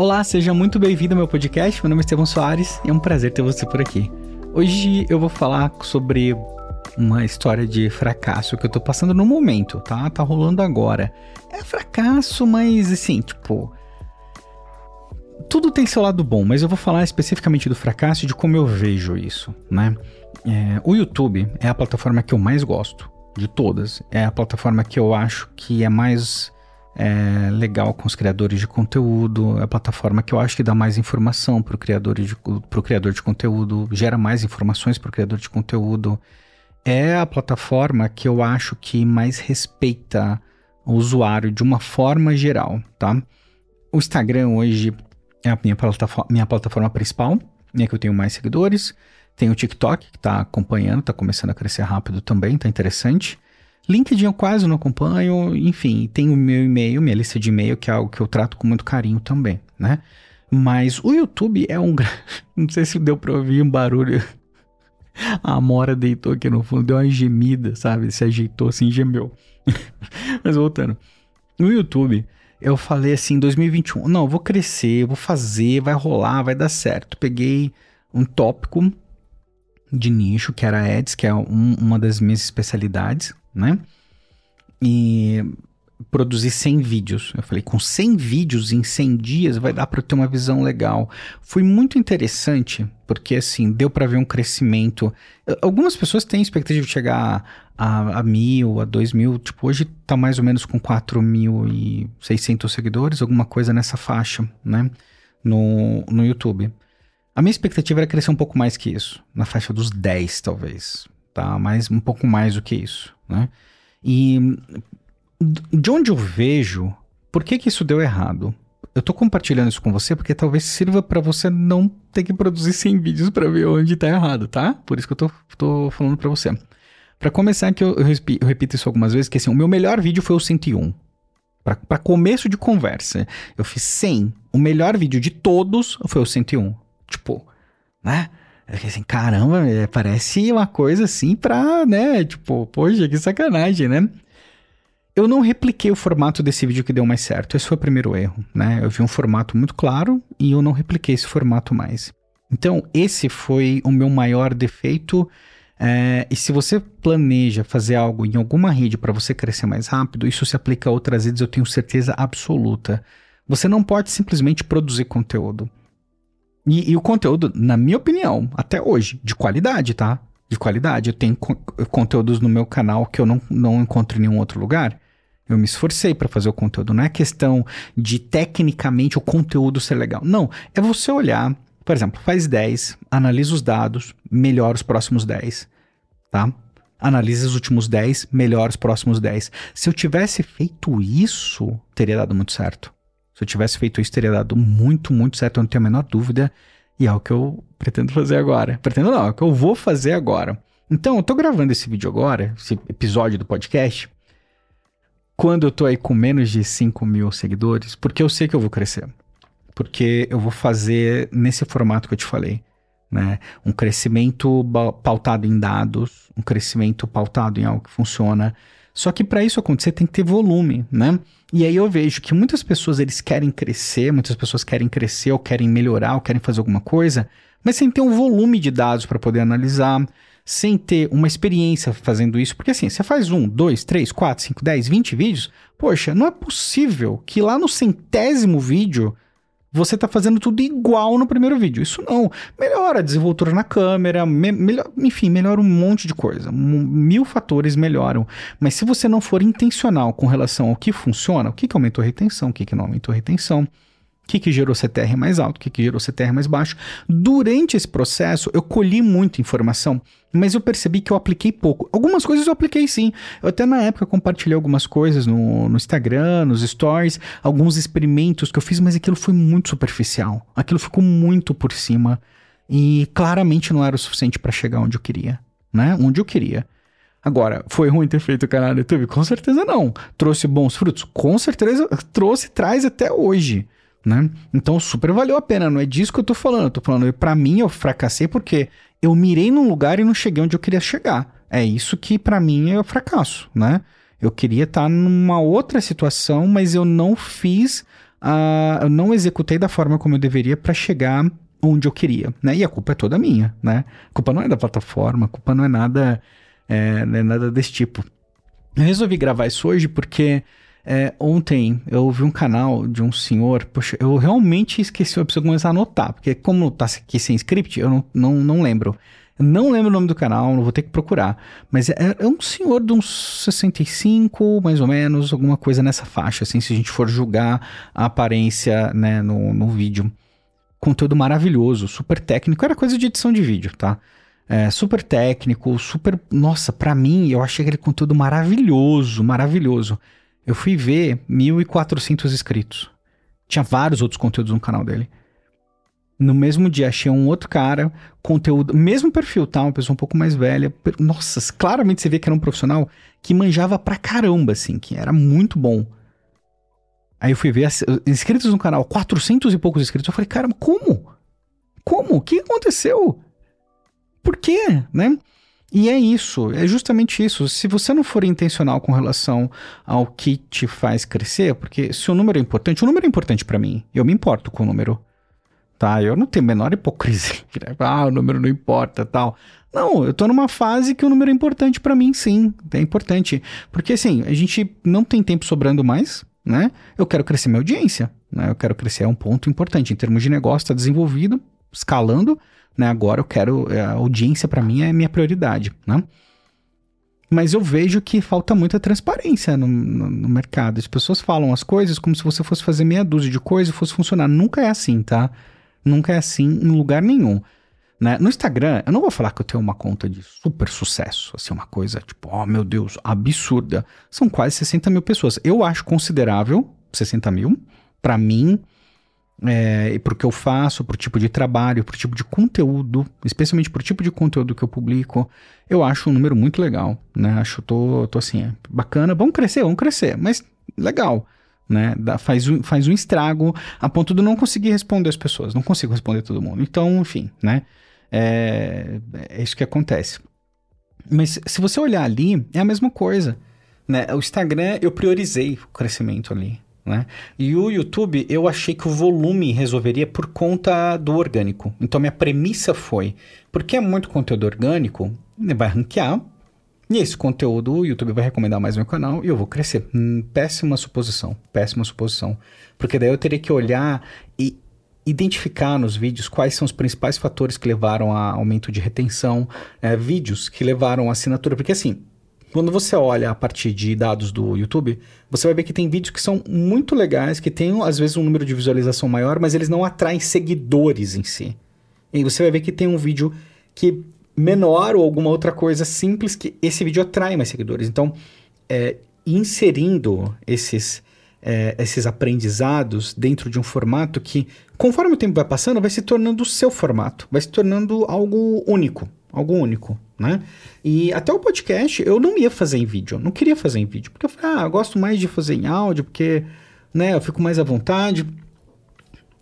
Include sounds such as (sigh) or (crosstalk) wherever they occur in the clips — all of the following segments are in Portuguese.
Olá, seja muito bem-vindo ao meu podcast. Meu nome é Estevão Soares e é um prazer ter você por aqui. Hoje eu vou falar sobre uma história de fracasso que eu tô passando no momento, tá? Tá rolando agora. É fracasso, mas assim, tipo. Tudo tem seu lado bom, mas eu vou falar especificamente do fracasso e de como eu vejo isso, né? É, o YouTube é a plataforma que eu mais gosto de todas. É a plataforma que eu acho que é mais é, legal com os criadores de conteúdo, é a plataforma que eu acho que dá mais informação para o criador de, criador de conteúdo, gera mais informações para o criador de conteúdo. É a plataforma que eu acho que mais respeita o usuário de uma forma geral, tá? O Instagram hoje é a minha plataforma, minha plataforma principal, é que eu tenho mais seguidores. Tem o TikTok, que está acompanhando, está começando a crescer rápido também, tá interessante. LinkedIn eu quase não acompanho, enfim, tem o meu e-mail, minha lista de e-mail, que é algo que eu trato com muito carinho também, né? Mas o YouTube é um. (laughs) Não sei se deu pra ouvir um barulho. (laughs) A Mora deitou aqui no fundo, deu uma gemida, sabe? Se ajeitou assim, gemeu. (laughs) Mas voltando. No YouTube, eu falei assim, 2021, não, vou crescer, vou fazer, vai rolar, vai dar certo. Peguei um tópico de nicho, que era ads, que é um, uma das minhas especialidades, né? E produzir 100 vídeos. Eu falei, com 100 vídeos em 100 dias vai dar para ter uma visão legal. Foi muito interessante, porque assim, deu para ver um crescimento. Algumas pessoas têm expectativa de chegar a, a mil, a dois mil. Tipo, hoje tá mais ou menos com 4.600 seguidores, alguma coisa nessa faixa, né? No, no YouTube. A minha expectativa era crescer um pouco mais que isso, na faixa dos 10, talvez, tá? Mas um pouco mais do que isso, né? E de onde eu vejo, por que que isso deu errado? Eu tô compartilhando isso com você porque talvez sirva para você não ter que produzir 100 vídeos para ver onde tá errado, tá? Por isso que eu tô, tô falando para você. Para começar, que eu, eu, repito isso algumas vezes, que assim, o meu melhor vídeo foi o 101. Para começo de conversa, eu fiz 100. O melhor vídeo de todos foi o 101. Tipo, né? Assim, caramba, é, parece uma coisa assim pra, né? Tipo, poxa, que sacanagem, né? Eu não repliquei o formato desse vídeo que deu mais certo. Esse foi o primeiro erro, né? Eu vi um formato muito claro e eu não repliquei esse formato mais. Então, esse foi o meu maior defeito. É, e se você planeja fazer algo em alguma rede para você crescer mais rápido, isso se aplica a outras redes, eu tenho certeza absoluta. Você não pode simplesmente produzir conteúdo. E, e, o conteúdo, na minha opinião, até hoje, de qualidade, tá? De qualidade. Eu tenho co conteúdos no meu canal que eu não, não encontro em nenhum outro lugar. Eu me esforcei para fazer o conteúdo. Não é questão de tecnicamente o conteúdo ser legal. Não. É você olhar, por exemplo, faz 10, analisa os dados, melhora os próximos 10. Tá? Analisa os últimos 10, melhora os próximos 10. Se eu tivesse feito isso, teria dado muito certo. Se eu tivesse feito isso, teria dado muito, muito certo, eu não tenho a menor dúvida. E é o que eu pretendo fazer agora. Pretendo não, é o que eu vou fazer agora. Então, eu tô gravando esse vídeo agora, esse episódio do podcast, quando eu tô aí com menos de 5 mil seguidores, porque eu sei que eu vou crescer. Porque eu vou fazer nesse formato que eu te falei. Né? Um crescimento pautado em dados, um crescimento pautado em algo que funciona. Só que para isso acontecer tem que ter volume, né? E aí eu vejo que muitas pessoas eles querem crescer, muitas pessoas querem crescer ou querem melhorar ou querem fazer alguma coisa, mas sem ter um volume de dados para poder analisar, sem ter uma experiência fazendo isso, porque assim, você faz um, dois, três, quatro, cinco, dez, vinte vídeos, poxa, não é possível que lá no centésimo vídeo você tá fazendo tudo igual no primeiro vídeo. Isso não. Melhora a desenvoltura na câmera, me, melhor, enfim, melhora um monte de coisa. Mil fatores melhoram. Mas se você não for intencional com relação ao que funciona, o que, que aumentou a retenção, o que, que não aumentou a retenção, que, que gerou CTR mais alto, o que, que gerou CTR mais baixo. Durante esse processo, eu colhi muita informação, mas eu percebi que eu apliquei pouco. Algumas coisas eu apliquei sim. Eu até na época compartilhei algumas coisas no, no Instagram, nos stories, alguns experimentos que eu fiz, mas aquilo foi muito superficial. Aquilo ficou muito por cima e claramente não era o suficiente para chegar onde eu queria, né? Onde eu queria. Agora, foi ruim ter feito o canal no YouTube? Com certeza não. Trouxe bons frutos? Com certeza trouxe, traz até hoje né? Então super valeu a pena, não é disso que eu tô falando. Eu tô falando, para mim eu fracassei porque eu mirei num lugar e não cheguei onde eu queria chegar. É isso que para mim é fracasso, né? Eu queria estar tá numa outra situação, mas eu não fiz uh, eu não executei da forma como eu deveria para chegar onde eu queria, né? E a culpa é toda minha, né? A culpa não é da plataforma, a culpa não é nada, é, não é nada desse tipo. Eu resolvi gravar isso hoje porque é, ontem eu ouvi um canal de um senhor, poxa, eu realmente esqueci, eu preciso começar a anotar, porque como tá aqui sem script, eu não, não, não lembro. Não lembro o nome do canal, não vou ter que procurar. Mas é, é, um senhor de uns 65, mais ou menos, alguma coisa nessa faixa, assim, se a gente for julgar a aparência, né, no, no vídeo. Conteúdo maravilhoso, super técnico, era coisa de edição de vídeo, tá? É, super técnico, super. Nossa, para mim, eu achei aquele conteúdo maravilhoso, maravilhoso. Eu fui ver 1.400 inscritos. Tinha vários outros conteúdos no canal dele. No mesmo dia achei um outro cara, conteúdo, mesmo perfil, tá? Uma pessoa um pouco mais velha. Nossa, claramente você vê que era um profissional que manjava pra caramba, assim, que era muito bom. Aí eu fui ver inscritos no canal, 400 e poucos inscritos. Eu falei, cara, como? Como? O que aconteceu? Por quê, né? E é isso, é justamente isso. Se você não for intencional com relação ao que te faz crescer, porque se o número é importante, o número é importante para mim. Eu me importo com o número tá? Eu não tenho a menor hipocrisia. ah, o número não importa, tal. Não, eu tô numa fase que o número é importante para mim, sim. É importante. Porque, assim, a gente não tem tempo sobrando mais, né? Eu quero crescer minha audiência, né? Eu quero crescer, é um ponto importante. Em termos de negócio, tá desenvolvido, escalando, né? Agora eu quero, é, a audiência para mim é minha prioridade, né? Mas eu vejo que falta muita transparência no, no, no, mercado. As pessoas falam as coisas como se você fosse fazer meia dúzia de coisas e fosse funcionar. Nunca é assim, tá? Nunca é assim em lugar nenhum. Né? No Instagram, eu não vou falar que eu tenho uma conta de super sucesso, assim, uma coisa tipo, oh meu Deus, absurda. São quase 60 mil pessoas. Eu acho considerável 60 mil, para mim, é, e pro que eu faço, pro tipo de trabalho, pro tipo de conteúdo, especialmente pro tipo de conteúdo que eu publico, eu acho um número muito legal, né? Acho, tô, tô assim, é bacana, vamos crescer, vamos crescer, mas legal né? Dá, faz, um, faz um estrago a ponto de não conseguir responder as pessoas. Não consigo responder todo mundo. Então, enfim, né? É, é isso que acontece. Mas se você olhar ali, é a mesma coisa. Né? O Instagram, eu priorizei o crescimento ali. Né? E o YouTube, eu achei que o volume resolveria por conta do orgânico. Então, minha premissa foi: porque é muito conteúdo orgânico, vai ranquear, e esse conteúdo o YouTube vai recomendar mais meu canal e eu vou crescer. Hum, péssima suposição, péssima suposição. Porque daí eu teria que olhar e identificar nos vídeos quais são os principais fatores que levaram a aumento de retenção, é, vídeos que levaram a assinatura. Porque assim, quando você olha a partir de dados do YouTube, você vai ver que tem vídeos que são muito legais, que têm às vezes um número de visualização maior, mas eles não atraem seguidores em si. E você vai ver que tem um vídeo que menor ou alguma outra coisa simples que esse vídeo atrai mais seguidores. Então, é, inserindo esses, é, esses aprendizados dentro de um formato que, conforme o tempo vai passando, vai se tornando o seu formato, vai se tornando algo único, algo único, né? E até o podcast eu não ia fazer em vídeo, não queria fazer em vídeo, porque eu falei, ah, eu gosto mais de fazer em áudio, porque, né, eu fico mais à vontade.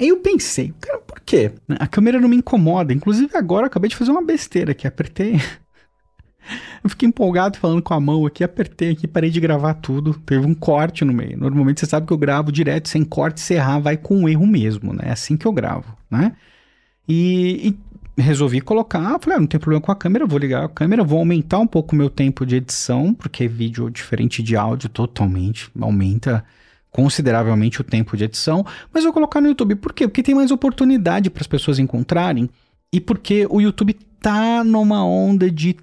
Aí eu pensei, cara, por quê? A câmera não me incomoda. Inclusive agora eu acabei de fazer uma besteira aqui. Apertei. (laughs) eu fiquei empolgado falando com a mão aqui, apertei aqui, parei de gravar tudo. Teve um corte no meio. Normalmente você sabe que eu gravo direto, sem corte, se errar, vai com um erro mesmo, né? É assim que eu gravo, né? E, e resolvi colocar, falei, ah, não tem problema com a câmera, vou ligar a câmera, vou aumentar um pouco o meu tempo de edição, porque vídeo diferente de áudio totalmente aumenta consideravelmente o tempo de edição, mas vou colocar no YouTube. Por quê? Porque tem mais oportunidade para as pessoas encontrarem e porque o YouTube tá numa onda de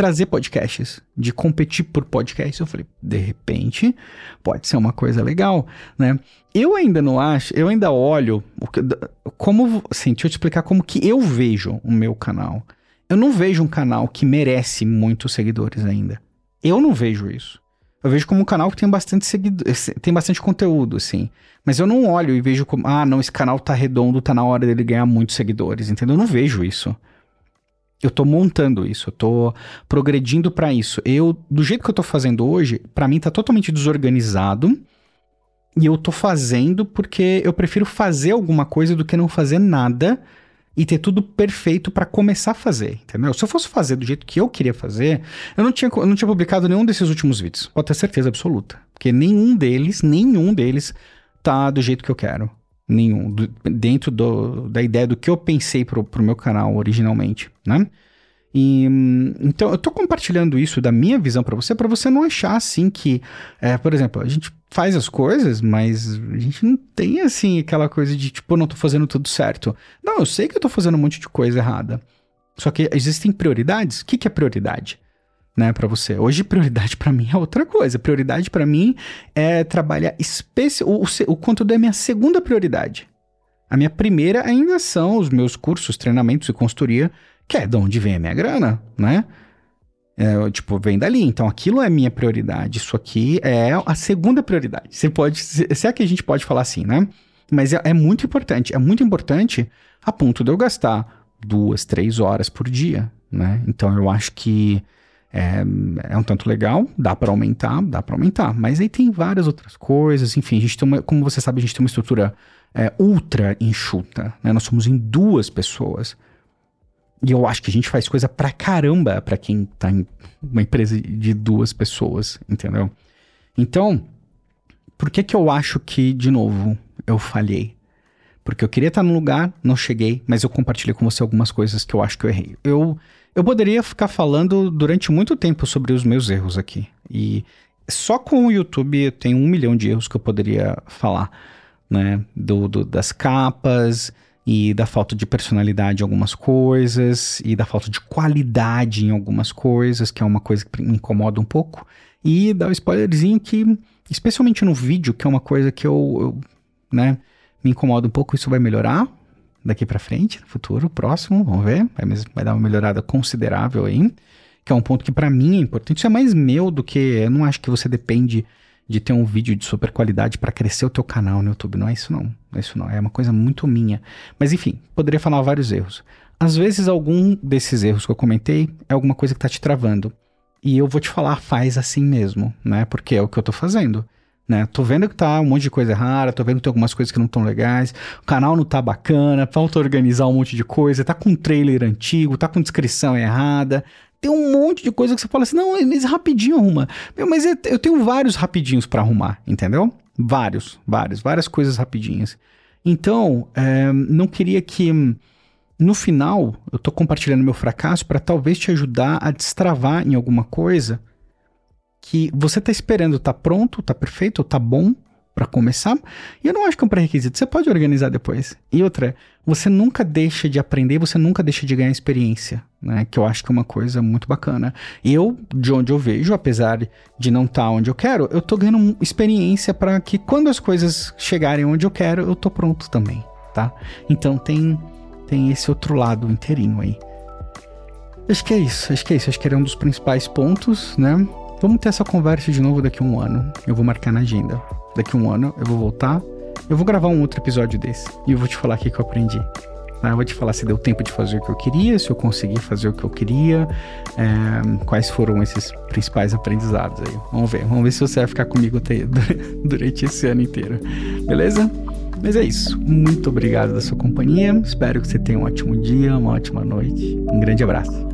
trazer podcasts, de competir por podcasts. Eu falei, de repente, pode ser uma coisa legal, né? Eu ainda não acho, eu ainda olho como, assim, deixa eu te explicar como que eu vejo o meu canal. Eu não vejo um canal que merece muitos seguidores ainda. Eu não vejo isso. Eu vejo como um canal que tem bastante seguidor, tem bastante conteúdo, assim. Mas eu não olho e vejo como, ah, não, esse canal tá redondo, tá na hora dele ganhar muitos seguidores, entendeu? Eu não vejo isso. Eu tô montando isso, eu tô progredindo para isso. Eu, do jeito que eu tô fazendo hoje, para mim tá totalmente desorganizado. E eu tô fazendo porque eu prefiro fazer alguma coisa do que não fazer nada e ter tudo perfeito para começar a fazer, entendeu? Se eu fosse fazer do jeito que eu queria fazer, eu não tinha, eu não tinha publicado nenhum desses últimos vídeos, pode ter certeza absoluta. Porque nenhum deles, nenhum deles tá do jeito que eu quero. Nenhum. Do, dentro do, da ideia do que eu pensei pro, pro meu canal originalmente, né? E, então, eu tô compartilhando isso da minha visão para você, para você não achar assim que, é, por exemplo, a gente faz as coisas, mas a gente não tem assim aquela coisa de tipo, não tô fazendo tudo certo. Não, eu sei que eu tô fazendo um monte de coisa errada. Só que existem prioridades. O que, que é prioridade? Né, para você. Hoje, prioridade para mim é outra coisa. Prioridade para mim é trabalhar especial. O, o, o conteúdo é minha segunda prioridade. A minha primeira ainda são os meus cursos, treinamentos e consultoria que é de onde vem a minha grana, né? É, tipo, vem dali. Então, aquilo é minha prioridade. Isso aqui é a segunda prioridade. Você pode. Se é que a gente pode falar assim, né? Mas é, é muito importante. É muito importante a ponto de eu gastar duas, três horas por dia, né? Então, eu acho que é, é um tanto legal, dá para aumentar, dá para aumentar. Mas aí tem várias outras coisas. Enfim, a gente tem uma, como você sabe, a gente tem uma estrutura é, ultra enxuta, né? Nós somos em duas pessoas. E eu acho que a gente faz coisa pra caramba pra quem tá em uma empresa de duas pessoas, entendeu? Então, por que que eu acho que, de novo, eu falhei? Porque eu queria estar no lugar, não cheguei, mas eu compartilhei com você algumas coisas que eu acho que eu errei. Eu, eu poderia ficar falando durante muito tempo sobre os meus erros aqui. E só com o YouTube tenho um milhão de erros que eu poderia falar, né? Do, do das capas, e da falta de personalidade em algumas coisas, e da falta de qualidade em algumas coisas, que é uma coisa que me incomoda um pouco, e dá um spoilerzinho que, especialmente no vídeo, que é uma coisa que eu, eu né, me incomoda um pouco, isso vai melhorar daqui para frente, no futuro, próximo, vamos ver, vai, vai dar uma melhorada considerável aí, que é um ponto que para mim é importante, isso é mais meu do que, eu não acho que você depende de ter um vídeo de super qualidade para crescer o teu canal no YouTube. Não é isso não. É isso não. É uma coisa muito minha. Mas enfim, poderia falar vários erros. Às vezes algum desses erros que eu comentei é alguma coisa que tá te travando. E eu vou te falar, faz assim mesmo, né? Porque é o que eu tô fazendo. Né? Tô vendo que tá um monte de coisa errada, tô vendo que tem algumas coisas que não estão legais, o canal não tá bacana, falta organizar um monte de coisa, tá com um trailer antigo, tá com descrição errada, tem um monte de coisa que você fala assim, não, mas rapidinho arruma. Meu, mas eu tenho vários rapidinhos para arrumar, entendeu? Vários, vários, várias coisas rapidinhas. Então, é, não queria que no final eu tô compartilhando meu fracasso para talvez te ajudar a destravar em alguma coisa que você tá esperando, tá pronto, tá perfeito, tá bom, para começar. E eu não acho que é um pré-requisito, você pode organizar depois. E outra, você nunca deixa de aprender, você nunca deixa de ganhar experiência, né? Que eu acho que é uma coisa muito bacana. Eu, de onde eu vejo, apesar de não estar tá onde eu quero, eu tô ganhando experiência para que quando as coisas chegarem onde eu quero, eu tô pronto também, tá? Então tem tem esse outro lado inteirinho aí. Acho que é isso, acho que é isso, acho que era um dos principais pontos, né? Vamos ter essa conversa de novo daqui a um ano. Eu vou marcar na agenda daqui a um ano eu vou voltar. Eu vou gravar um outro episódio desse. E eu vou te falar o que, eu aprendi. Eu vou te falar se deu tempo de fazer o que eu queria, se eu consegui fazer o que eu queria, é, quais foram esses principais aprendizados aí. Vamos ver, vamos ver se você vai ficar comigo (laughs) durante esse ano inteiro. Beleza? Mas é isso. Muito obrigado da sua companhia. Espero que você tenha um ótimo dia, uma ótima noite. Um grande abraço.